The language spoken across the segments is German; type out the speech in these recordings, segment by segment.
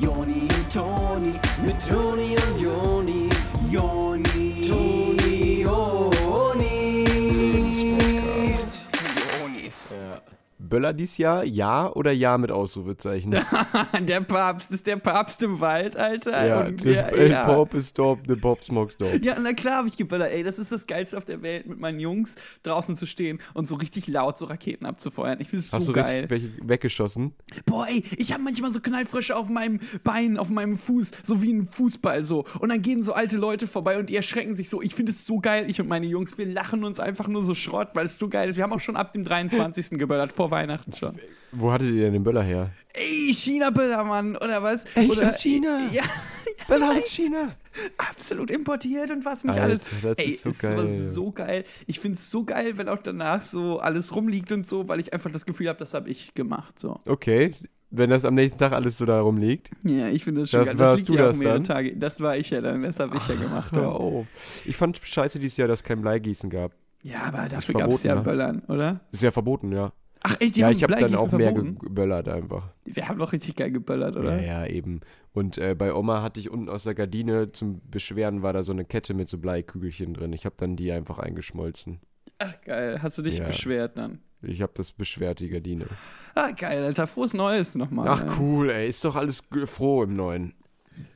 Joni und Toni, mit Toni und Joni, Joni, Böller dies Jahr, ja oder ja mit Ausrufezeichen? der Papst ist der Papst im Wald, Alter. ja, Und the, ja. Pop is top, the Pop smokes dope. Ja, na klar habe ich geböllert. Ey, das ist das Geilste auf der Welt, mit meinen Jungs draußen zu stehen und so richtig laut so Raketen abzufeuern. Ich finde es Hast so du geil. richtig welche weggeschossen? Boah, ey, ich habe manchmal so Knallfrösche auf meinem Bein, auf meinem Fuß, so wie ein Fußball so. Und dann gehen so alte Leute vorbei und die erschrecken sich so. Ich finde es so geil. Ich und meine Jungs, wir lachen uns einfach nur so Schrott, weil es so geil ist. Wir haben auch schon ab dem 23. geböllert, vor Weihnachten schon. Wo hattet ihr denn den Böller her? Ey, China-Böller, Mann, oder was? Echt oder, aus China? Ja, Böller aus? China. absolut importiert und was nicht Alter, alles. das Ey, ist so es war geil. so geil. Ich finde es so geil, wenn auch danach so alles rumliegt und so, weil ich einfach das Gefühl habe, das habe ich gemacht. So. Okay, wenn das am nächsten Tag alles so da rumliegt. Ja, ich finde das schon Da geil. warst Das liegt du ja auch das mehrere dann? Tage. Das war ich ja dann, das habe ich ja gemacht. Hör auf. Ich fand scheiße dieses Jahr, dass es kein Bleigießen gab. ja aber dafür gab es ja ne? Böllern, oder? Ist ja verboten, ja. Ach, ey, die ja, haben ich habe dann auch mehr geböllert einfach. Wir haben doch richtig geil geböllert, oder? Ja, ja, eben. Und äh, bei Oma hatte ich unten aus der Gardine zum Beschweren war da so eine Kette mit so Bleikügelchen drin. Ich habe dann die einfach eingeschmolzen. Ach, geil. Hast du dich Ja. beschwert dann? Ich habe das beschwert, die Gardine. Ah, geil, Alter. Frohes Neues nochmal. Ach ey. cool, ey, ist doch alles froh im Neuen.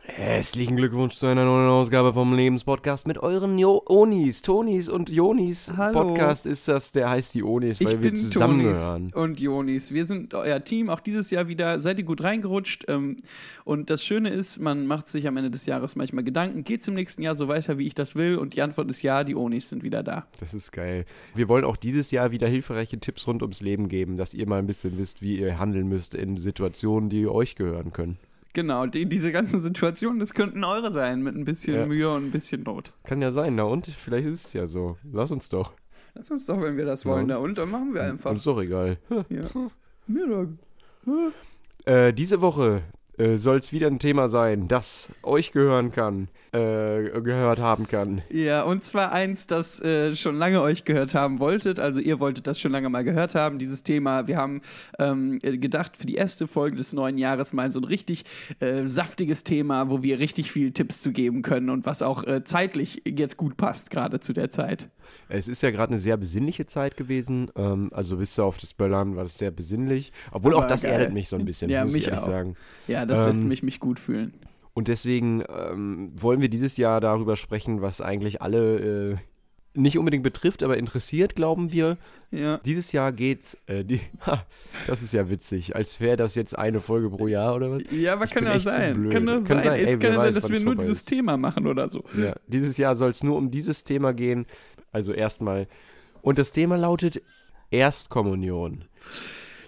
Herzlichen Glückwunsch zu einer neuen Ausgabe vom Lebenspodcast mit euren jo Onis, Tonis und Jonis. Hallo. Podcast ist das, der heißt die Onis, weil Ich wir bin Tonis zusammengehören. und Jonis. Wir sind euer Team, auch dieses Jahr wieder. Seid ihr gut reingerutscht? Ähm, und das Schöne ist, man macht sich am Ende des Jahres manchmal Gedanken, geht es im nächsten Jahr so weiter, wie ich das will? Und die Antwort ist ja, die Onis sind wieder da. Das ist geil. Wir wollen auch dieses Jahr wieder hilfreiche Tipps rund ums Leben geben, dass ihr mal ein bisschen wisst, wie ihr handeln müsst in Situationen, die euch gehören können. Genau, die, diese ganzen Situationen, das könnten eure sein, mit ein bisschen Ja. Mühe und ein bisschen Not. Kann ja sein, na und? Vielleicht ist es ja so. Lass uns doch. Lass uns doch, wenn wir das wollen, Ja. da und dann machen wir einfach. Uns doch egal. Ja. Mir doch. Äh, diese Woche äh, soll es wieder ein Thema sein, das euch gehören kann, äh, gehört haben kann. Ja, und zwar eins, das äh, schon lange euch gehört haben wolltet. Also ihr wolltet das schon lange mal gehört haben, dieses Thema. Wir haben ähm, äh, gedacht, für die erste Folge des neuen Jahres mal so ein richtig äh, saftiges Thema, wo wir richtig viel Tipps zu geben können und was auch äh, zeitlich jetzt gut passt, gerade zu der Zeit. Es ist ja gerade eine sehr besinnliche Zeit gewesen. Ähm, also bis auf das Böllern war das sehr besinnlich. Obwohl Aber auch das geil. erdet mich so ein bisschen, Ja, muss mich ich ehrlich auch. sagen. Ja, das lässt Ähm, mich, mich gut fühlen. Und deswegen ähm, wollen wir dieses Jahr darüber sprechen, was eigentlich alle äh, nicht unbedingt betrifft, aber interessiert, glauben wir. Ja. Dieses Jahr geht's, äh, die, ha, das ist ja witzig, als wäre das jetzt eine Folge pro Jahr oder was? Ja, aber kann ja sein. Kann Kann sein. sein. Es Ey, kann wer ja sein, dass wir nur dieses ist. Thema machen oder so. Ja, dieses Jahr soll es nur um dieses Thema gehen. Also erstmal. Und das Thema lautet Erstkommunion.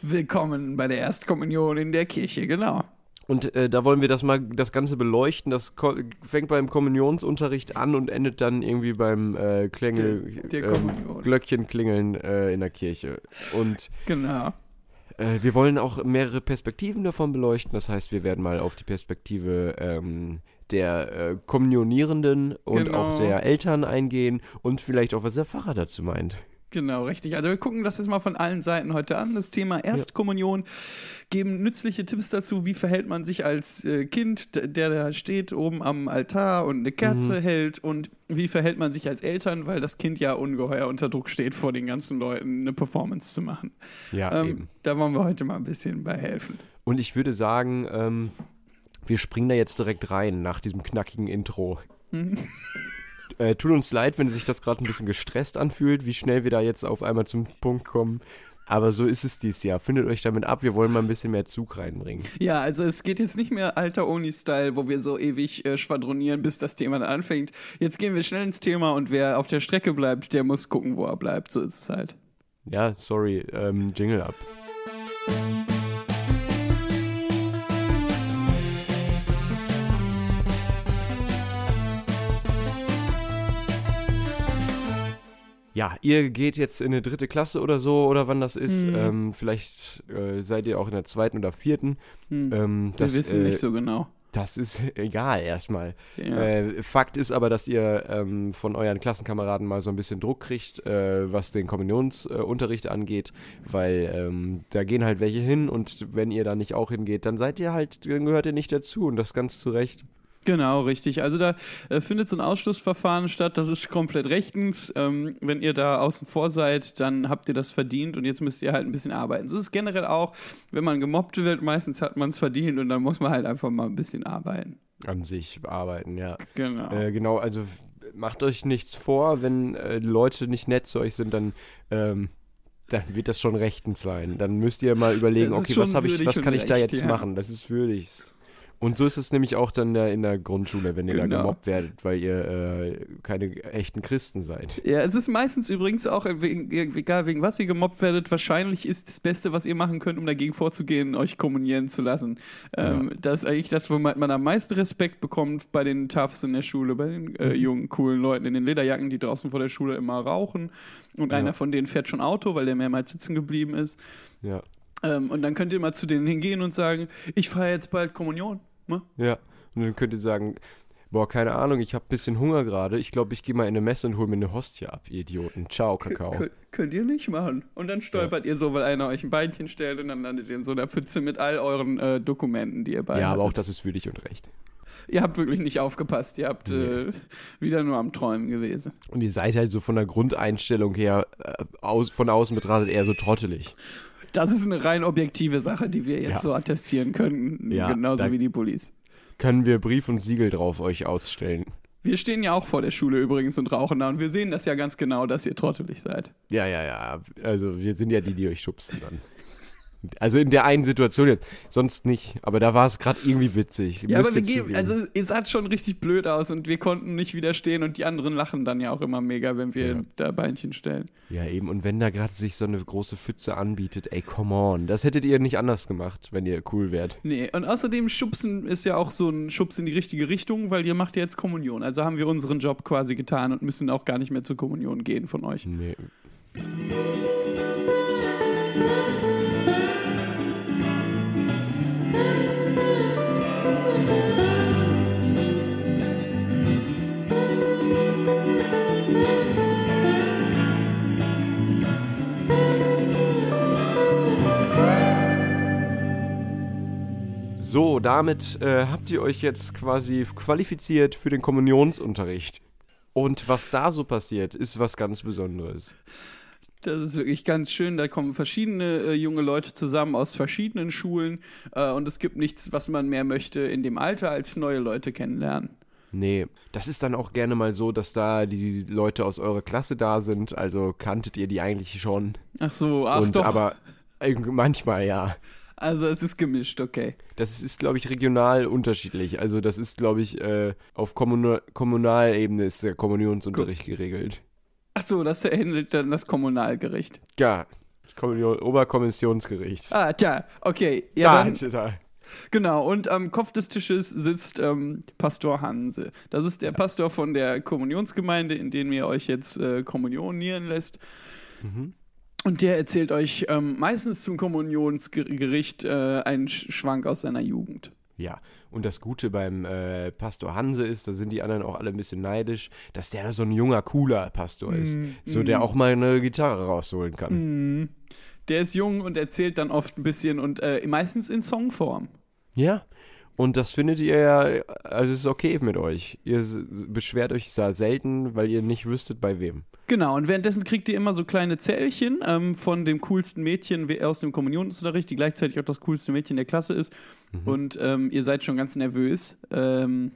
Willkommen bei der Erstkommunion in der Kirche, genau. Und äh, da wollen wir das mal das Ganze beleuchten. Das ko fängt beim Kommunionsunterricht an und endet dann irgendwie beim äh, Klingel, Der ähm, Kommunion. Glöckchenklingeln äh, in der Kirche. Und Genau. äh, wir wollen auch mehrere Perspektiven davon beleuchten. Das heißt, wir werden mal auf die Perspektive ähm, der äh, Kommunionierenden und Genau. auch der Eltern eingehen und vielleicht auch, was der Pfarrer dazu meint. Genau, richtig. Also wir gucken das jetzt mal von allen Seiten heute an. Das Thema Erstkommunion, geben nützliche Tipps dazu, wie verhält man sich als äh, Kind, der da steht oben am Altar und eine Kerze hält und wie verhält man sich als Eltern, weil das Kind ja ungeheuer unter Druck steht, vor den ganzen Leuten eine Performance zu machen. Ja, Ähm, eben. da wollen wir heute mal ein bisschen bei helfen. Und ich würde sagen, ähm, wir springen da jetzt direkt rein nach diesem knackigen Intro. Äh, tut uns leid, wenn sich das gerade ein bisschen gestresst anfühlt, wie schnell wir da jetzt auf einmal zum Punkt kommen. Aber so ist es dieses Jahr. Findet euch damit ab, wir wollen mal ein bisschen mehr Zug reinbringen. Ja, also es geht jetzt nicht mehr alter Uni-Style, wo wir so ewig äh, schwadronieren, bis das Thema dann anfängt. Jetzt gehen wir schnell ins Thema und wer auf der Strecke bleibt, der muss gucken, wo er bleibt. So ist es halt. Ja, sorry, ähm, Jingle ab. Ja, ihr geht jetzt in eine dritte Klasse oder so, oder wann das ist. Hm. Ähm, vielleicht äh, seid ihr auch in der zweiten oder vierten. Hm. Ähm, wir das, wissen äh, nicht so genau. Das ist egal erstmal. Ja. Äh, Fakt ist aber, dass ihr ähm, von euren Klassenkameraden mal so ein bisschen Druck kriegt, äh, was den Kommunionsunterricht angeht, weil ähm, da gehen halt welche hin und wenn ihr da nicht auch hingeht, dann seid ihr halt, dann gehört ihr nicht dazu und das ganz zu Recht. Genau, richtig. Also da äh, findet so ein Ausschlussverfahren statt. Das ist komplett rechtens. Ähm, wenn ihr da außen vor seid, dann habt ihr das verdient und jetzt müsst ihr halt ein bisschen arbeiten. So ist es generell auch, wenn man gemobbt wird, meistens hat man es verdient und dann muss man halt einfach mal ein bisschen arbeiten. An sich arbeiten, ja. Genau. Äh, genau, also macht euch nichts vor, wenn äh, Leute nicht nett zu euch sind, dann, ähm, dann wird das schon rechtens sein. Dann müsst ihr mal überlegen, okay, was habe ich, was kann ich da jetzt ja. machen? Das ist würdig. Und so ist es nämlich auch dann äh, in der Grundschule, wenn ihr da Genau. gemobbt werdet, weil ihr äh, keine echten Christen seid. Ja, es ist meistens übrigens auch, äh, wegen, egal wegen was ihr gemobbt werdet, wahrscheinlich ist das Beste, was ihr machen könnt, um dagegen vorzugehen, euch kommunieren zu lassen. Ähm, Das ist eigentlich das, womit man am meisten Respekt bekommt bei den Toughs in der Schule, bei den äh, jungen, coolen Leuten in den Lederjacken, die draußen vor der Schule immer rauchen. Und Ja. einer von denen fährt schon Auto, weil der mehrmals sitzen geblieben ist. Ja. Ähm, und dann könnt ihr mal zu denen hingehen und sagen, ich feiere jetzt bald Kommunion. Ne? Ja. Und dann könnt ihr sagen, boah, keine Ahnung, ich habe ein bisschen Hunger gerade. Ich glaube, ich gehe mal in eine Messe und hole mir eine Hostie ab, ihr Idioten. Ciao, Kakao. Kö- könnt ihr nicht machen. Und dann stolpert ihr so, weil einer euch ein Beinchen stellt und dann landet ihr in so einer Pfütze mit all euren äh, Dokumenten, die ihr bei Ja, aber auch das ist würdig und recht. Ihr habt wirklich nicht aufgepasst. Ihr habt äh, wieder nur am Träumen gewesen. Und ihr seid halt so von der Grundeinstellung her, äh, aus, von außen betrachtet, eher so trottelig. Das ist eine rein objektive Sache, die wir jetzt Ja. so attestieren können. Ja, genauso wie die Bullies. Können wir Brief und Siegel drauf euch ausstellen? Wir stehen ja auch vor der Schule übrigens und rauchen da und wir sehen das ja ganz genau, dass ihr trottelig seid. Ja, ja, ja. Also wir sind ja die, die euch schubsen dann. Also in der einen Situation jetzt, sonst nicht. Aber da war es gerade irgendwie witzig. Ja, Müsst aber wir geben, also ihr saht schon richtig blöd aus und wir konnten nicht widerstehen und die anderen lachen dann ja auch immer mega, wenn wir Ja. da Beinchen stellen. Ja, eben. Und wenn da gerade sich so eine große Pfütze anbietet, ey, come on. Das hättet ihr nicht anders gemacht, wenn ihr cool wärt. Nee, und außerdem Schubsen ist ja auch so ein Schubs in die richtige Richtung, weil ihr macht ja jetzt Kommunion. Also haben wir unseren Job quasi getan und müssen auch gar nicht mehr zur Kommunion gehen von euch. Nee. So, damit äh, habt ihr euch jetzt quasi qualifiziert für den Kommunionsunterricht. Und was da so passiert, ist was ganz Besonderes. Das ist wirklich ganz schön. Da kommen verschiedene äh, junge Leute zusammen aus verschiedenen Schulen äh, und es gibt nichts, was man mehr möchte in dem Alter, als neue Leute kennenlernen. Nee, das ist dann auch gerne mal so, dass da die Leute aus eurer Klasse da sind. Also kanntet ihr die eigentlich schon. Ach so, ach Und doch. aber manchmal ja. Also es ist gemischt, okay. Das ist, glaube ich, regional unterschiedlich. Also das ist, glaube ich, äh, auf Kommunal Kommunalebene ist der Kommunionsunterricht geregelt. Ach so, das handelt dann das Kommunalgericht. Ja, das Kommunion Oberkommissionsgericht. Ah, tja, okay. Ja, Ja, dann, total. Genau, und am Kopf des Tisches sitzt ähm, Pastor Hanse. Das ist der Pastor von der Kommunionsgemeinde, in dem ihr euch jetzt äh, kommunionieren lässt. Und der erzählt euch ähm, meistens zum Kommunionsgericht äh, einen Sch- Schwank aus seiner Jugend. Ja, und das Gute beim äh, Pastor Hanse ist, da sind die anderen auch alle ein bisschen neidisch, dass der so ein junger, cooler Pastor ist. So, der auch mal eine Gitarre rausholen kann. Der ist jung und erzählt dann oft ein bisschen und äh, meistens in Songform. Ja. Und das findet ihr ja, also es ist okay mit euch. Ihr beschwert euch da selten, weil ihr nicht wüsstet, bei wem. Genau, und währenddessen kriegt ihr immer so kleine Zählchen ähm, von dem coolsten Mädchen aus dem Kommunionsunterricht, die gleichzeitig auch das coolste Mädchen der Klasse ist. Und ähm, ihr seid schon ganz nervös ähm,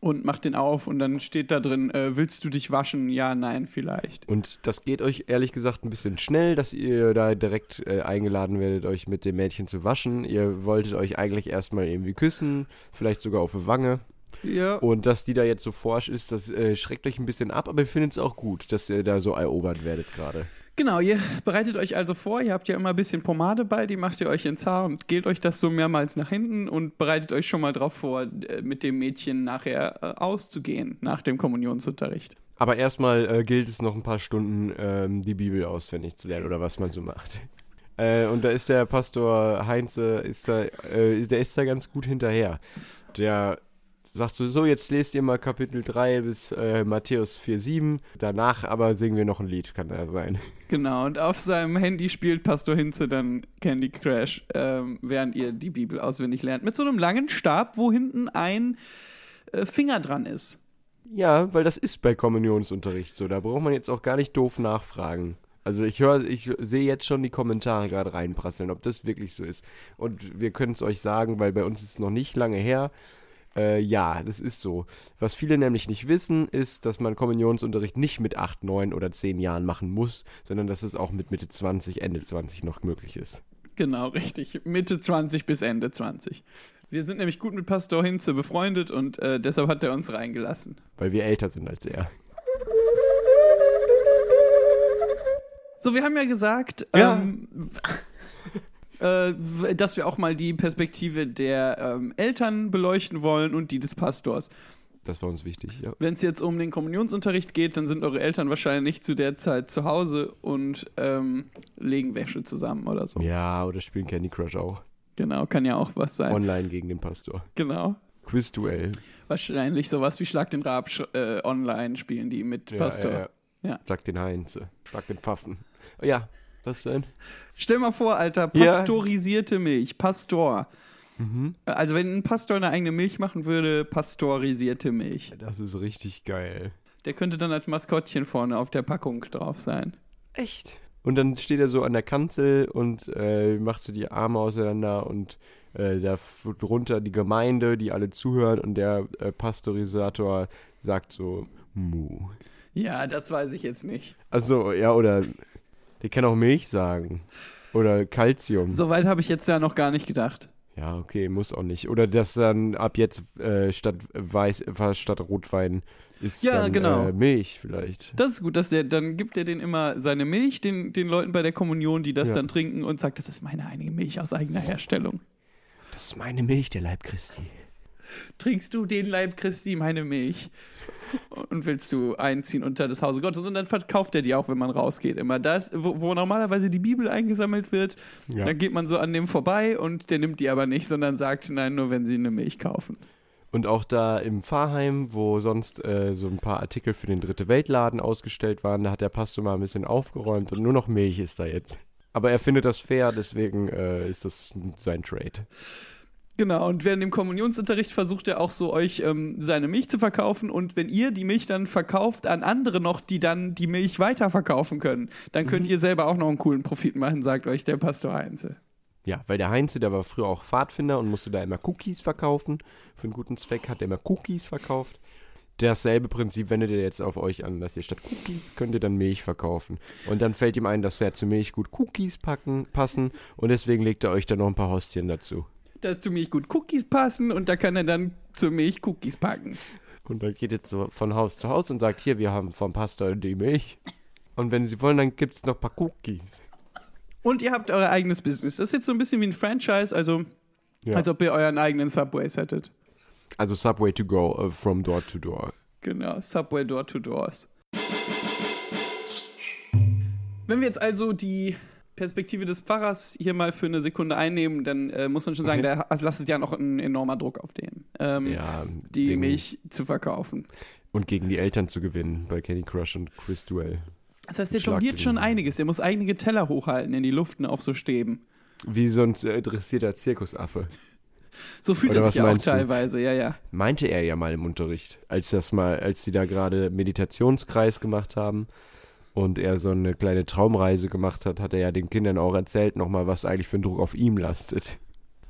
und macht den auf und dann steht da drin, äh, willst du dich waschen? Ja, nein, vielleicht. Und das geht euch ehrlich gesagt ein bisschen schnell, dass ihr da direkt äh, eingeladen werdet, euch mit dem Mädchen zu waschen. Ihr wolltet euch eigentlich erstmal irgendwie küssen, vielleicht sogar auf die Wange. Ja. Und dass die da jetzt so forsch ist, das äh, schreckt euch ein bisschen ab, aber ihr findet es auch gut, dass ihr da so erobert werdet gerade. Genau, ihr bereitet euch also vor, ihr habt ja immer ein bisschen Pomade bei, die macht ihr euch ins Haar und gelt euch das so mehrmals nach hinten und bereitet euch schon mal drauf vor, äh, mit dem Mädchen nachher äh, auszugehen, nach dem Kommunionsunterricht. Aber erstmal äh, gilt es noch ein paar Stunden, ähm, die Bibel auswendig zu lernen oder was man so macht. Äh, und da ist der Pastor Heinze, ist da, äh, der ist da ganz gut hinterher. der sagt so, so, jetzt lest ihr mal Kapitel 3 bis äh, Matthäus 4,7. Danach aber singen wir noch ein Lied, kann da sein. Genau, und auf seinem Handy spielt Pastor Hinze dann Candy Crash, ähm, während ihr die Bibel auswendig lernt. Mit so einem langen Stab, wo hinten ein äh, Finger dran ist. Ja, weil das ist bei Kommunionsunterricht so. Da braucht man jetzt auch gar nicht doof nachfragen. Also ich höre, ich sehe jetzt schon die Kommentare gerade reinprasseln, ob das wirklich so ist. Und wir können es euch sagen, weil bei uns ist es noch nicht lange her. Äh, ja, das ist so. Was viele nämlich nicht wissen, ist, dass man Kommunionsunterricht nicht mit 8, 9 oder 10 Jahren machen muss, sondern dass es auch mit Mitte 20, Ende 20 noch möglich ist. Genau, richtig. Mitte 20 bis Ende 20. Wir sind nämlich gut mit Pastor Hinze befreundet und äh, deshalb hat er uns reingelassen. Weil wir älter sind als er. So, wir haben ja gesagt, Ja. Ähm, äh, dass wir auch mal die Perspektive der ähm, Eltern beleuchten wollen und die des Pastors. Das war uns wichtig, ja. Wenn es jetzt um den Kommunionsunterricht geht, dann sind eure Eltern wahrscheinlich zu der Zeit zu Hause und ähm, legen Wäsche zusammen oder so. Ja, oder spielen Candy Crush auch. Genau, kann ja auch was sein. Online gegen den Pastor. genau. Quizduell. Wahrscheinlich sowas wie Schlag den Rab äh, online spielen die mit Pastor. Ja, ja. Ja. Schlag den Heinz. Schlag den Pfaffen. Ja, was denn? Stell mal vor, Alter, Ja. pastorisierte Milch, Pastor. Äh, Also wenn ein Pastor eine eigene Milch machen würde, pastorisierte Milch. Das ist richtig geil. Der könnte dann als Maskottchen vorne auf der Packung drauf sein. Echt? Und dann steht er so an der Kanzel und äh, macht so die Arme auseinander und äh, da drunter die Gemeinde, die alle zuhören und der äh, Pastorisator sagt so Mu. Ja, das weiß ich jetzt nicht. Also, ja, oder der kann auch Milch sagen. Oder Calcium. Soweit habe ich jetzt ja noch gar nicht gedacht. Ja, okay, muss auch nicht. Oder dass dann ab jetzt äh, statt Weiß, äh, statt Rotwein ist Ja, dann, genau. äh, Milch vielleicht. Das ist gut, dass der, dann gibt er den immer seine Milch, den, den Leuten bei der Kommunion, die das Ja. dann trinken und sagt, das ist meine eigene Milch aus eigener Herstellung. Das ist meine Milch, der Leib Christi. Trinkst du den Leib Christi, meine Milch? Und willst du einziehen unter das Hause Gottes? Und dann verkauft er die auch, wenn man rausgeht. Immer das, wo, wo normalerweise die Bibel eingesammelt wird, Ja. dann geht man so an dem vorbei und der nimmt die aber nicht, sondern sagt, nein, nur wenn sie eine Milch kaufen. Und auch da im Pfarrheim, wo sonst äh, so ein paar Artikel für den Dritte Weltladen ausgestellt waren, da hat der Pastor mal ein bisschen aufgeräumt und nur noch Milch ist da jetzt. Aber er findet das fair, deswegen äh, ist das sein Trade. Genau, und während dem Kommunionsunterricht versucht er auch so euch ähm, seine Milch zu verkaufen und wenn ihr die Milch dann verkauft an andere noch, die dann die Milch weiterverkaufen können, dann könnt ihr selber auch noch einen coolen Profit machen, sagt euch der Pastor Heinze. Ja, weil der Heinze, der war früher auch Pfadfinder und musste da immer Cookies verkaufen. Für einen guten Zweck hat er immer Cookies verkauft. Dasselbe Prinzip wendet ihr jetzt auf euch an, dass ihr statt Cookies könnt ihr dann Milch verkaufen. Und dann fällt ihm ein, dass ja zu Milch gut Cookies packen, passen und deswegen legt er euch dann noch ein paar Hostien dazu. Dass zu Milch gut Cookies passen und da kann er dann zur Milch Cookies packen. Und dann geht jetzt so von Haus zu Haus und sagt, hier, wir haben vom Pastor die Milch. Und wenn Sie wollen, dann gibt es noch ein paar Cookies. Und ihr habt euer eigenes Business. Das ist jetzt so ein bisschen wie ein Franchise, also Ja. als ob ihr euren eigenen Subways hättet. Also Subway to go, uh, from door to door. Genau, Subway Door to Doors. Wenn wir jetzt also die Perspektive des Pfarrers hier mal für eine Sekunde einnehmen, dann äh, muss man schon sagen, Okay. da also lastet ja noch ein enormer Druck auf den, ähm, Ja, die Milch zu verkaufen. Und gegen die Eltern zu gewinnen bei Candy Crush und Quiz Duell. Das heißt, der jongliert schon einiges. Der muss einige Teller hochhalten in die Luft ne, auf so Stäben. Wie so ein äh, dressierter Zirkusaffe. So fühlt Oder er sich ja auch meinst du? teilweise, ja, ja. Meinte er ja mal im Unterricht, als das mal, als die da gerade Meditationskreis gemacht haben und er so eine kleine Traumreise gemacht hat, hat er ja den Kindern auch erzählt nochmal, was eigentlich für ein Druck auf ihm lastet.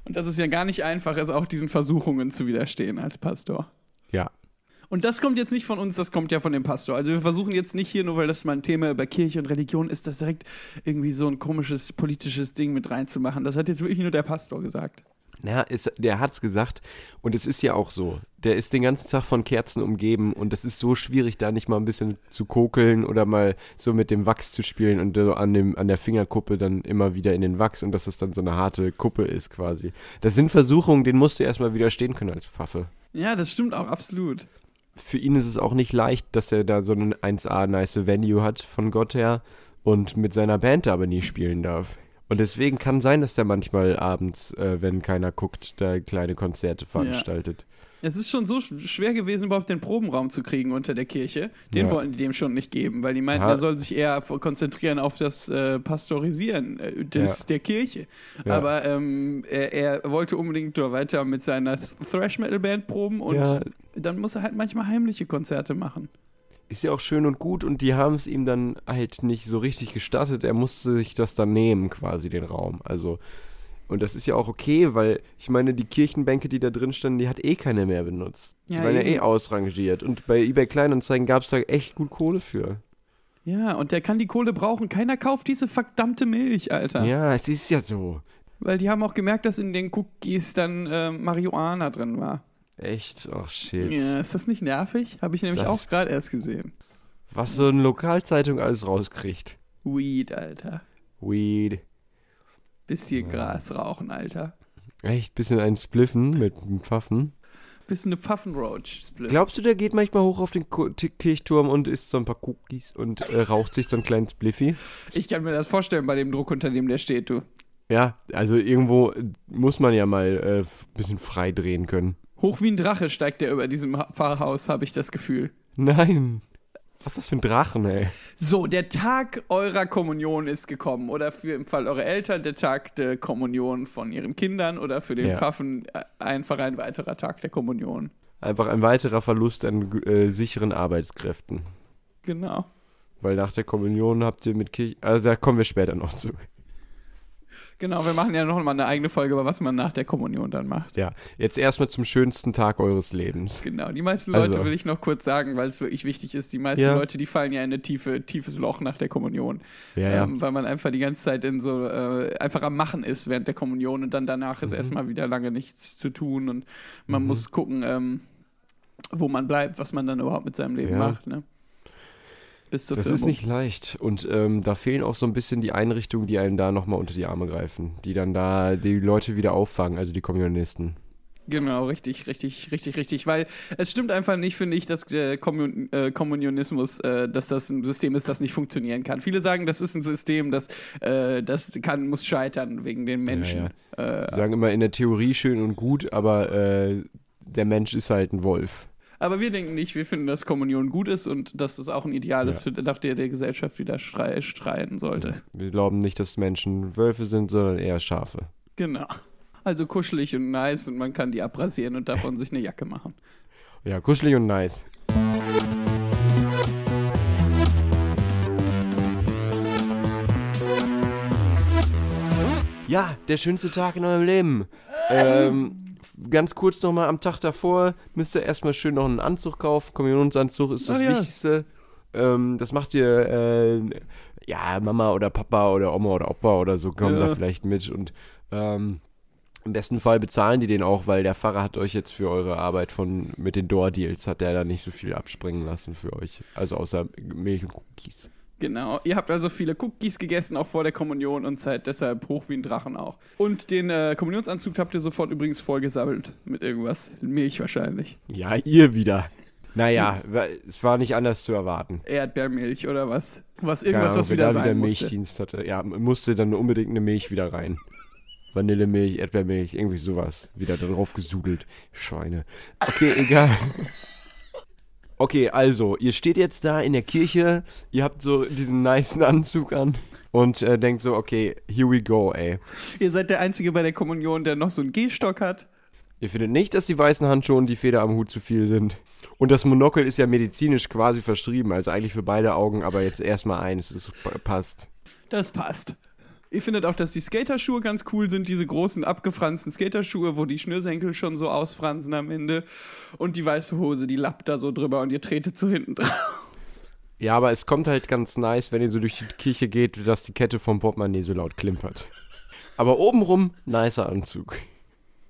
Und dass es ja gar nicht einfach ist, auch diesen Versuchungen zu widerstehen als Pastor. Ja. Und das kommt jetzt nicht von uns, das kommt ja von dem Pastor. Also wir versuchen jetzt nicht hier, nur weil das mal ein Thema über Kirche und Religion ist, das direkt irgendwie so ein komisches politisches Ding mit reinzumachen. Das hat jetzt wirklich nur der Pastor gesagt. Ja, ist, der hat's gesagt und es ist ja auch so. Der ist den ganzen Tag von Kerzen umgeben und es ist so schwierig, da nicht mal ein bisschen zu kokeln oder mal so mit dem Wachs zu spielen und so an, dem, an der Fingerkuppe dann immer wieder in den Wachs und dass es dann so eine harte Kuppe ist quasi. Das sind Versuchungen, denen musst du erstmal widerstehen können als Pfaffe. Ja, das stimmt auch absolut. Für ihn ist es auch nicht leicht, dass er da so einen 1A nice Venue hat von Gott her und mit seiner Band da aber nie spielen darf. Und deswegen kann sein, dass der manchmal abends, äh, wenn keiner guckt, da kleine Konzerte veranstaltet. Es ist schon so sch- schwer gewesen, überhaupt den Probenraum zu kriegen unter der Kirche. Den Ja. wollten die dem schon nicht geben, weil die meinten, Aha. er soll sich eher konzentrieren auf das äh, Pastorisieren äh, des, Ja. der Kirche. Ja. Aber ähm, er, er wollte unbedingt weiter mit seiner Thrash-Metal-Band proben und Ja. dann muss er halt manchmal heimliche Konzerte machen. Ist ja auch schön und gut und die haben es ihm dann halt nicht so richtig gestattet. Er musste sich das dann nehmen, quasi den Raum. Also, und das ist ja auch okay, weil ich meine, die Kirchenbänke, die da drin standen, die hat eh keiner mehr benutzt. Die Ja, waren ja eben. eh ausrangiert. Und bei eBay Kleinanzeigen gab es da echt gut Kohle für. Ja, und der kann die Kohle brauchen. Keiner kauft diese verdammte Milch, Alter. Ja, es ist ja so. Weil die haben auch gemerkt, dass in den Cookies dann äh, Marihuana drin war. Echt? Ach, shit. Ja, ist das nicht nervig? Habe ich nämlich Das- auch gerade erst gesehen. Was so eine Lokalzeitung alles rauskriegt. Weed, Alter. Weed. Bisschen Gras rauchen, Alter. Echt, bisschen ein Spliffen mit einem Pfaffen. Bisschen eine Pfaffenroach-Split. Glaubst du, der geht manchmal hoch auf den Kirchturm und isst so ein paar Cookies und äh, raucht sich so einen kleinen Spliffy? Ich kann mir das vorstellen bei dem Druck, unter dem der steht, du. Ja, also irgendwo muss man ja mal ein äh, bisschen frei drehen können. Hoch wie ein Drache steigt der über diesem Ha- Pfarrhaus, habe ich das Gefühl. Nein. Was ist das für ein Drachen, ey? So, der Tag eurer Kommunion ist gekommen. Oder für im Fall eurer Eltern der Tag der Kommunion von ihren Kindern. Oder für den Ja. Pfaffen äh, einfach ein weiterer Tag der Kommunion. Einfach ein weiterer Verlust an äh, sicheren Arbeitskräften. Genau. Weil nach der Kommunion habt ihr mit Kirche. Also da kommen wir später noch zu. Genau, wir machen ja noch mal eine eigene Folge über was man nach der Kommunion dann macht. Ja, jetzt erstmal zum schönsten Tag eures Lebens. Genau, die meisten Leute Also. will ich noch kurz sagen, weil es wirklich wichtig ist. Die meisten Ja. Leute, die fallen ja in ein tiefe, tiefes Loch nach der Kommunion. Ja, ja. Ähm, weil man einfach die ganze Zeit in so äh, einfach am Machen ist während der Kommunion und dann danach Mhm. ist erstmal wieder lange nichts zu tun und man muss gucken, ähm, wo man bleibt, was man dann überhaupt mit seinem Leben Ja. macht. Ne? Bis zur Das Firmung. ist nicht leicht. Und ähm, da fehlen auch so ein bisschen die Einrichtungen, die einen da nochmal unter die Arme greifen. Die dann da die Leute wieder auffangen, also die Kommunisten. Genau, richtig, richtig, richtig, richtig. Weil es stimmt einfach nicht, finde ich, dass äh, Kommun äh, Kommunionismus, äh, dass das ein System ist, das nicht funktionieren kann. Viele sagen, das ist ein System, das, äh, das kann, muss scheitern wegen den Menschen. Äh, Die sagen immer in der Theorie schön und gut, aber äh, der Mensch ist halt ein Wolf. Aber wir denken nicht, wir finden, dass Kommunion gut ist und dass das auch ein Ideal ist, für, nach der der Gesellschaft wieder schrei streiten sollte. Wir glauben nicht, dass Menschen Wölfe sind, sondern eher Schafe. Genau. Also kuschelig und nice und man kann die abrasieren und davon sich eine Jacke machen. Ja, kuschelig und nice. Ja, der schönste Tag in eurem Leben. Ähm, ganz kurz nochmal am Tag davor müsst ihr erstmal schön noch einen Anzug kaufen. Kommunionsanzug ist das Ah, ja. Wichtigste. Ähm, das macht ihr, äh, ja, Mama oder Papa oder Oma oder Opa oder so kommen Ja. da vielleicht mit und ähm, im besten Fall bezahlen die den auch, weil der Pfarrer hat euch jetzt für eure Arbeit von mit den Door-Deals hat der da nicht so viel abspringen lassen für euch. Also außer Milch und Cookies. Genau. Ihr habt also viele Cookies gegessen, auch vor der Kommunion und seid deshalb hoch wie ein Drachen auch. Und den äh, Kommunionsanzug habt ihr sofort übrigens vollgesammelt mit irgendwas. Milch wahrscheinlich. Ja, ihr wieder. Naja, es war nicht anders zu erwarten. Erdbeermilch oder was? Was irgendwas, Ahnung, was wieder da sein wieder musste. Milchdienst hatte. Ja, musste dann unbedingt eine Milch wieder rein. Vanillemilch, Erdbeermilch, irgendwie sowas. Wieder darauf gesudelt. Schweine. Okay, egal. Okay, also, ihr steht jetzt da in der Kirche, ihr habt so diesen nicen Anzug an und äh, denkt so, okay, here we go, ey. Ihr seid der Einzige bei der Kommunion, der noch so einen Gehstock hat. Ihr findet nicht, dass die weißen Handschuhe und die Feder am Hut zu viel sind. Und das Monokel ist ja medizinisch quasi verschrieben, also eigentlich für beide Augen, aber jetzt erstmal eins, es passt. Das passt. Ihr findet auch, dass die Skaterschuhe ganz cool sind, diese großen abgefransten Skaterschuhe, wo die Schnürsenkel schon so ausfransen am Ende. Und die weiße Hose, die lappt da so drüber und ihr tretet so hinten drauf. Ja, aber es kommt halt ganz nice, wenn ihr so durch die Kirche geht, dass die Kette vom Portemonnaie so laut klimpert. Aber obenrum, nicer Anzug.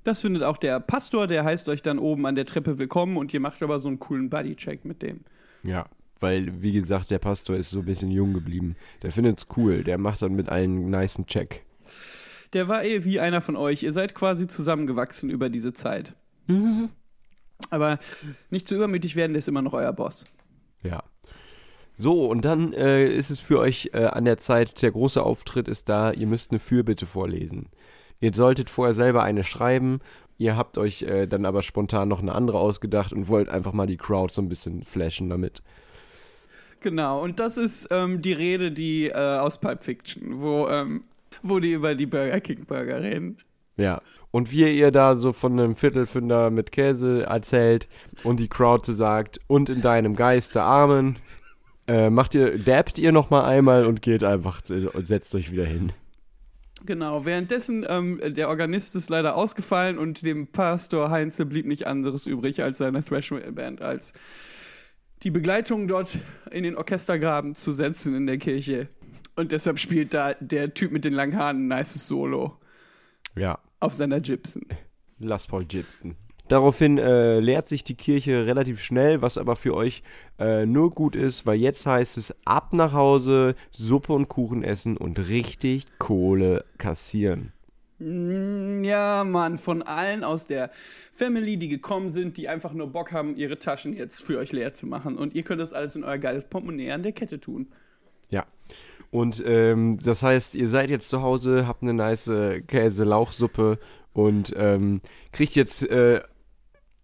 Das findet auch der Pastor, der heißt euch dann oben an der Treppe willkommen und ihr macht aber so einen coolen Buddy-Check mit dem. Ja, weil, wie gesagt, der Pastor ist so ein bisschen jung geblieben. Der findet's cool, der macht dann mit allen einen nicen Check. Der war eh wie einer von euch. Ihr seid quasi zusammengewachsen über diese Zeit. Aber nicht zu übermütig werden, der ist immer noch euer Boss. Ja. So, und dann äh, ist es für euch äh, an der Zeit, der große Auftritt ist da, ihr müsst eine Fürbitte vorlesen. Ihr solltet vorher selber eine schreiben, ihr habt euch äh, dann aber spontan noch eine andere ausgedacht und wollt einfach mal die Crowd so ein bisschen flashen damit. Genau, und das ist ähm, die Rede, die äh, aus Pulp Fiction, wo, ähm, wo die über die Burger King Burger reden. Ja. Und wie ihr da so von einem Viertelfünder mit Käse erzählt und die Crowd so sagt, und in deinem Geiste Amen, äh, macht ihr, dabbt ihr nochmal einmal und geht einfach äh, und setzt euch wieder hin. Genau, währenddessen ähm, der Organist ist leider ausgefallen und dem Pastor Heinze blieb nicht anderes übrig als seine Thrash-Band als die Begleitung dort in den Orchestergraben zu setzen in der Kirche. Und deshalb spielt da der Typ mit den langen Haaren ein nices Solo Ja, auf seiner Gibson. Lass Paul Gibson. Daraufhin äh, leert sich die Kirche relativ schnell, was aber für euch äh, nur gut ist, weil jetzt heißt es ab nach Hause, Suppe und Kuchen essen und richtig Kohle kassieren. Mm, Ja, Mann, von allen aus der Family, die gekommen sind, die einfach nur Bock haben, ihre Taschen jetzt für euch leer zu machen. Und ihr könnt das alles in euer geiles Portemonnaie an der Kette tun. Ja. Und ähm, das heißt, ihr seid jetzt zu Hause, habt eine nice Käse-Lauchsuppe und ähm, kriegt jetzt äh,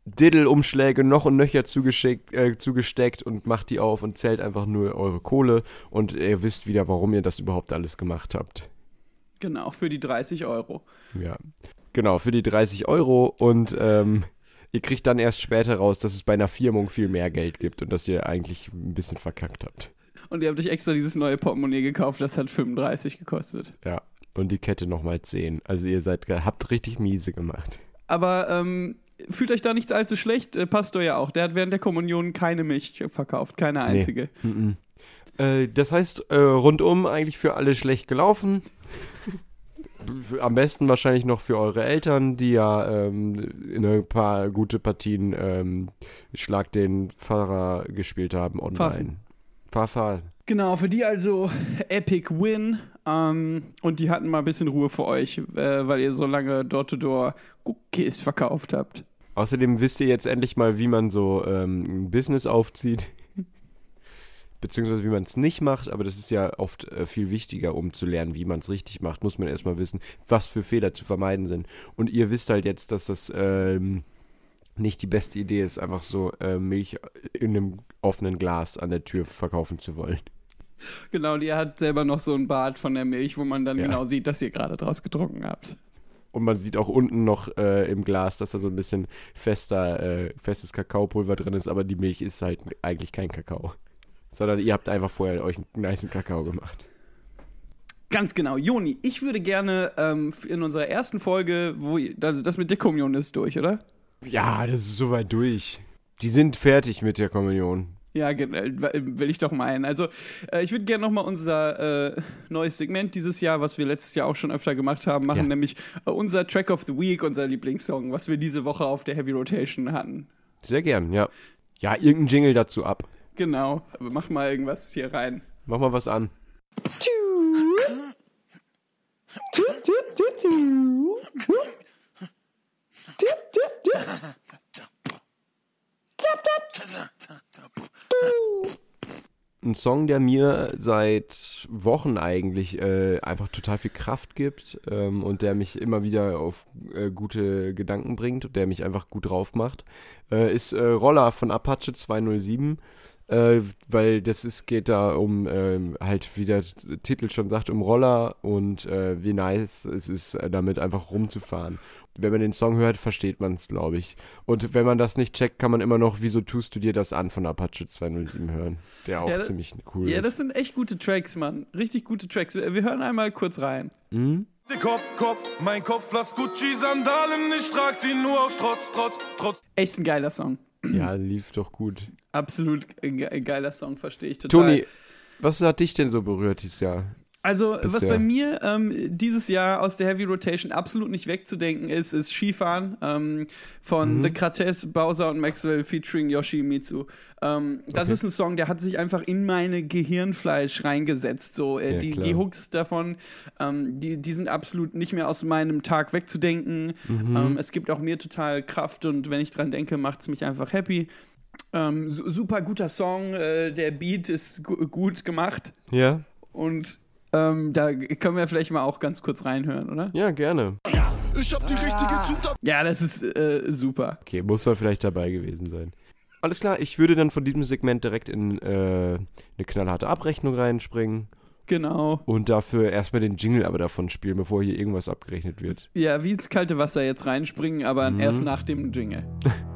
Diddle-Umschläge noch und nöcher zugeschickt, äh, zugesteckt und macht die auf und zählt einfach nur eure Kohle und ihr wisst wieder, warum ihr das überhaupt alles gemacht habt. Genau, für die 30 Euro. Ja. Genau, für die 30 Euro und ähm, ihr kriegt dann erst später raus, dass es bei einer Firmung viel mehr Geld gibt und dass ihr eigentlich ein bisschen verkackt habt. Und ihr habt euch extra dieses neue Portemonnaie gekauft, das hat 35 gekostet. Ja. Und die Kette nochmal 10. Also ihr seid, habt richtig miese gemacht. Aber ähm, fühlt euch da nicht allzu schlecht. Äh, Pastor ja auch. Der hat während der Kommunion keine Milch verkauft, keine einzige. Mhm. Äh, das heißt, äh, rundum eigentlich für alle schlecht gelaufen. Am besten wahrscheinlich noch für eure Eltern, die ja ähm, in ein paar gute Partien ähm, Schlag den Pfarrer gespielt haben online. Pfaffer. Genau, für die also Epic Win. Ähm, und die hatten mal ein bisschen Ruhe für euch, äh, weil ihr so lange Door-to-Door Cookies verkauft habt. Außerdem wisst ihr jetzt endlich mal, wie man so ähm, ein Business aufzieht. Beziehungsweise wie man es nicht macht, aber das ist ja oft äh, viel wichtiger, um zu lernen, wie man es richtig macht, muss man erstmal wissen, was für Fehler zu vermeiden sind. Und ihr wisst halt jetzt, dass das ähm, nicht die beste Idee ist, einfach so äh, Milch in einem offenen Glas an der Tür verkaufen zu wollen. Genau, und ihr habt selber noch so ein Bad von der Milch, wo man dann Ja. genau sieht, dass ihr gerade draus getrunken habt. Und man sieht auch unten noch äh, im Glas, dass da so ein bisschen fester, äh, festes Kakaopulver drin ist, aber die Milch ist halt eigentlich kein Kakao. Sondern ihr habt einfach vorher euch einen nice Kakao gemacht. Ganz genau. Joni, ich würde gerne ähm, in unserer ersten Folge, wo also das mit der Kommunion ist durch, oder? Ja, das ist soweit durch. Die sind fertig mit der Kommunion. Ja, äh, will ich doch meinen. Also, äh, ich würde gerne nochmal unser äh, neues Segment dieses Jahr, was wir letztes Jahr auch schon öfter gemacht haben, machen, Ja. nämlich äh, unser Track of the Week, unser Lieblingssong, was wir diese Woche auf der Heavy Rotation hatten. Sehr gern, ja. Ja, irgendein Jingle dazu ab. Genau, aber mach mal irgendwas hier rein. Mach mal was an. Ein Song, der mir seit Wochen eigentlich äh, einfach total viel Kraft gibt ähm, und der mich immer wieder auf äh, gute Gedanken bringt und der mich einfach gut drauf macht, äh, ist äh, Roller von Apache 207. Äh, weil das ist, geht da um ähm, halt, wie der Titel schon sagt, um Roller und äh, wie nice es ist, äh, damit einfach rumzufahren. Wenn man den Song hört, versteht man es, glaube ich. Und wenn man das nicht checkt, kann man immer noch Wieso tust du dir das an von Apache 207 hören, der auch Ja, das- ziemlich cool Ja, ist. das sind echt gute Tracks, Mann. Richtig gute Tracks. Wir, wir hören einmal kurz rein. Mhm. Der Kopf, Kopf, mein Kopf, lass Gucci-Sandalen, ich trag sie nur aus Trotz, Trotz, Trotz. Echt ein geiler Song. Ja, lief doch gut. Absolut ge geiler Song, verstehe ich total. Toni, was hat dich denn so berührt dieses Jahr? Also, was Bisher. bei mir ähm, dieses Jahr aus der Heavy Rotation absolut nicht wegzudenken ist, ist Skifahren ähm, von Mhm. The Krates, Bowser und Maxwell featuring Yoshimitsu. Ähm, das Okay. ist ein Song, der hat sich einfach in meine Gehirnfleisch reingesetzt. So, äh, Ja, die, die Hooks davon, ähm, die, die sind absolut nicht mehr aus meinem Tag wegzudenken. Mhm. Ähm, es gibt auch mir total Kraft und wenn ich dran denke, macht es mich einfach happy. Ähm, su super guter Song, äh, der Beat ist gu gut gemacht Ja? und ähm, da können wir vielleicht mal auch ganz kurz reinhören, oder? Ja, gerne. Ich hab die richtige Zutat. Ja, das ist äh, super. Okay, muss er vielleicht dabei gewesen sein. Alles klar, ich würde dann von diesem Segment direkt in äh, eine knallharte Abrechnung reinspringen Genau. und dafür erstmal den Jingle aber davon spielen, bevor hier irgendwas abgerechnet wird. Ja, wie ins kalte Wasser jetzt reinspringen, aber Mhm. erst nach dem Jingle.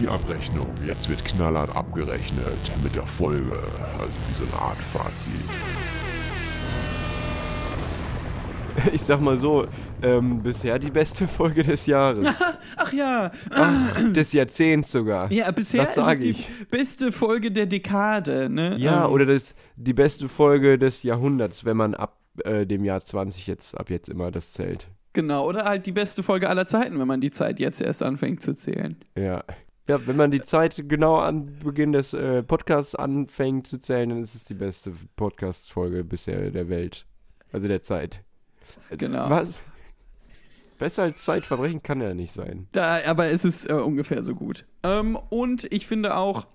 Die Abrechnung. Jetzt wird knallhart abgerechnet mit der Folge. Also wie so eine Art Fazit. Ich sag mal so, ähm, bisher die beste Folge des Jahres. Ach ja, Ach, des Jahrzehnts sogar. ja, bisher Das ist die ich. beste Folge der Dekade, ne? Ja, Ähm, oder das, die beste Folge des Jahrhunderts, wenn man ab äh, dem Jahr 20 jetzt, ab jetzt immer das zählt. Genau, oder halt die beste Folge aller Zeiten, wenn man die Zeit jetzt erst anfängt zu zählen. Ja. Ja, wenn man die Zeit genau am Beginn des äh, Podcasts anfängt zu zählen, dann ist es die beste Podcast-Folge bisher der Welt. Also der Zeit. Genau. Was? Besser als Zeitverbrechen kann ja nicht sein. Da, aber es ist äh, ungefähr so gut. Ähm, und ich finde auch,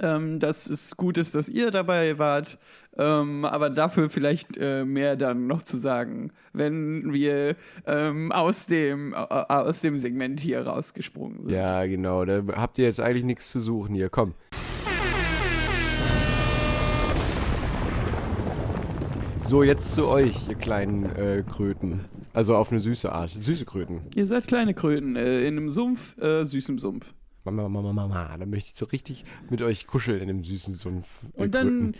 ähm, dass es gut ist, dass ihr dabei wart. Ähm, aber dafür vielleicht äh, mehr dann noch zu sagen, wenn wir ähm, aus, dem, äh, aus dem Segment hier rausgesprungen sind. Ja, genau. Da habt ihr jetzt eigentlich nichts zu suchen hier. Komm. So, jetzt zu euch, ihr kleinen äh, Kröten. Also auf eine süße Art. Süße Kröten. Ihr seid kleine Kröten äh, in einem Sumpf, äh, süßem Sumpf. Mama, Mama, Mama. Da möchte ich so richtig mit euch kuscheln in dem süßen Sumpf. Und dann,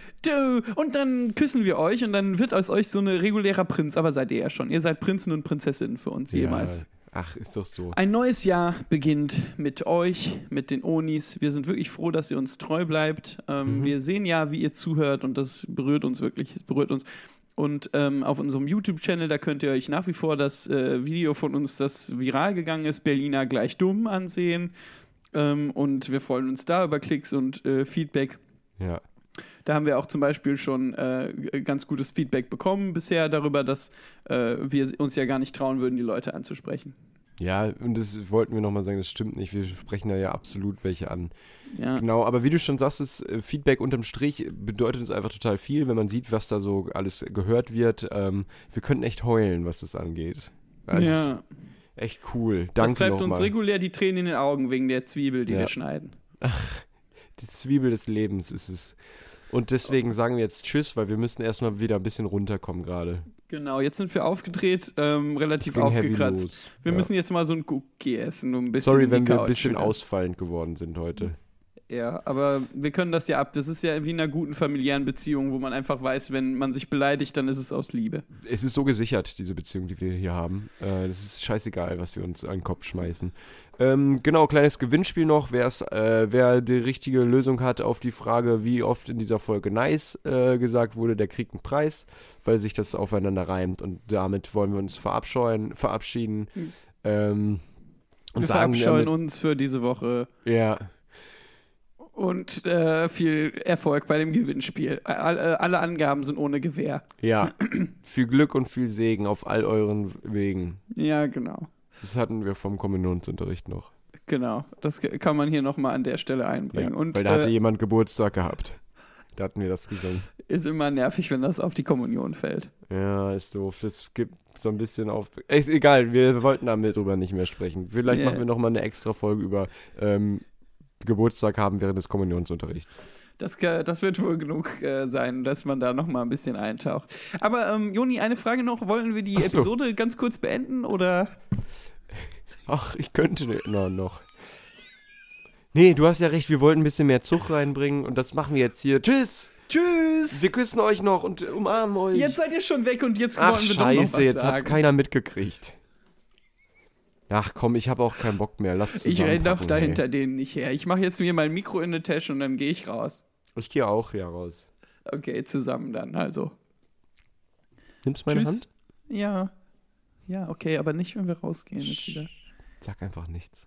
und dann küssen wir euch und dann wird aus euch so ein regulärer Prinz. Aber seid ihr ja schon. Ihr seid Prinzen und Prinzessinnen für uns jemals. Ja. Ach, ist doch so. Ein neues Jahr beginnt mit euch, mit den Onis. Wir sind wirklich froh, dass ihr uns treu bleibt. Ähm, Wir sehen ja, wie ihr zuhört und das berührt uns wirklich. Es berührt uns. Und ähm, auf unserem YouTube-Channel, da könnt ihr euch nach wie vor das äh, Video von uns, das viral gegangen ist, Berliner gleich dumm, ansehen. Ähm, und wir freuen uns da über Klicks und äh, Feedback. Ja. Da haben wir auch zum Beispiel schon äh, ganz gutes Feedback bekommen bisher darüber, dass äh, wir uns ja gar nicht trauen würden, die Leute anzusprechen. Ja, und das wollten wir nochmal sagen, das stimmt nicht. Wir sprechen da ja absolut welche an. Ja. Genau, aber wie du schon sagst, das äh, Feedback unterm Strich bedeutet uns einfach total viel, wenn man sieht, was da so alles gehört wird. Ähm, wir könnten echt heulen, was das angeht. Also, ja. Echt cool. Das Danke treibt uns nochmal. regulär die Tränen in den Augen wegen der Zwiebel, die Ja. wir schneiden. Die Zwiebel des Lebens ist es. Und deswegen sagen wir jetzt Tschüss, weil wir müssen erstmal wieder ein bisschen runterkommen gerade. Genau, jetzt sind wir aufgedreht, ähm, relativ aufgekratzt. los. Wir Ja. müssen jetzt mal so ein Cookie essen, um ein bisschen Sorry, wenn wir ein bisschen ausfallend geworden sind heute. Ja, aber wir können das ja ab. Das ist ja wie in einer guten familiären Beziehung, wo man einfach weiß, wenn man sich beleidigt, dann ist es aus Liebe. Es ist so gesichert, diese Beziehung, die wir hier haben. Äh, das ist scheißegal, was wir uns an den Kopf schmeißen. Ähm, genau, kleines Gewinnspiel noch. Äh, wer die richtige Lösung hat auf die Frage, wie oft in dieser Folge nice äh, gesagt wurde, der kriegt einen Preis, weil sich das aufeinander reimt. Und damit wollen wir uns verabscheuen, verabschieden. Hm. Ähm, und wir sagen verabscheuen damit, uns für diese Woche Ja, und äh, viel Erfolg bei dem Gewinnspiel. All, äh, alle Angaben sind ohne Gewähr. ja. viel Glück und viel Segen auf all euren Wegen. Ja, genau. Das hatten wir vom Kommunionsunterricht noch. Genau. Das kann man hier nochmal an der Stelle Ja, einbringen. und weil da hatte äh, jemand Geburtstag gehabt. Da hatten wir das gesungen. ist immer nervig, wenn das auf die Kommunion fällt. Ja, ist doof. Das gibt so ein bisschen auf. Ist egal, wir wollten damit drüber nicht mehr sprechen. Vielleicht Yeah. machen wir nochmal eine extra Folge über ähm, Geburtstag haben während des Kommunionsunterrichts. Das, das wird wohl genug äh, sein, dass man da noch mal ein bisschen eintaucht. Aber ähm, Joni, eine Frage noch. Wollen wir die Ach so. Episode ganz kurz beenden oder? Ach, ich könnte ne- no, noch. Nee, du hast ja recht, wir wollten ein bisschen mehr Zug reinbringen und das machen wir jetzt hier. Tschüss! Tschüss! Wir küssen euch noch und umarmen euch. Jetzt seid ihr schon weg und jetzt Ach, wollen wir doch noch was scheiße, jetzt sagen. keiner mitgekriegt. Ach komm, ich habe auch keinen Bock mehr. Lass es ich renn doch da hinter denen nicht her. Ich mache jetzt mir mein Mikro in eine Tasche und dann gehe ich raus. Ich gehe auch hier raus. Okay, zusammen dann, also. Nimmst meine Tschüss. Hand? Ja. Ja, okay, aber nicht, wenn wir rausgehen. Sag einfach nichts.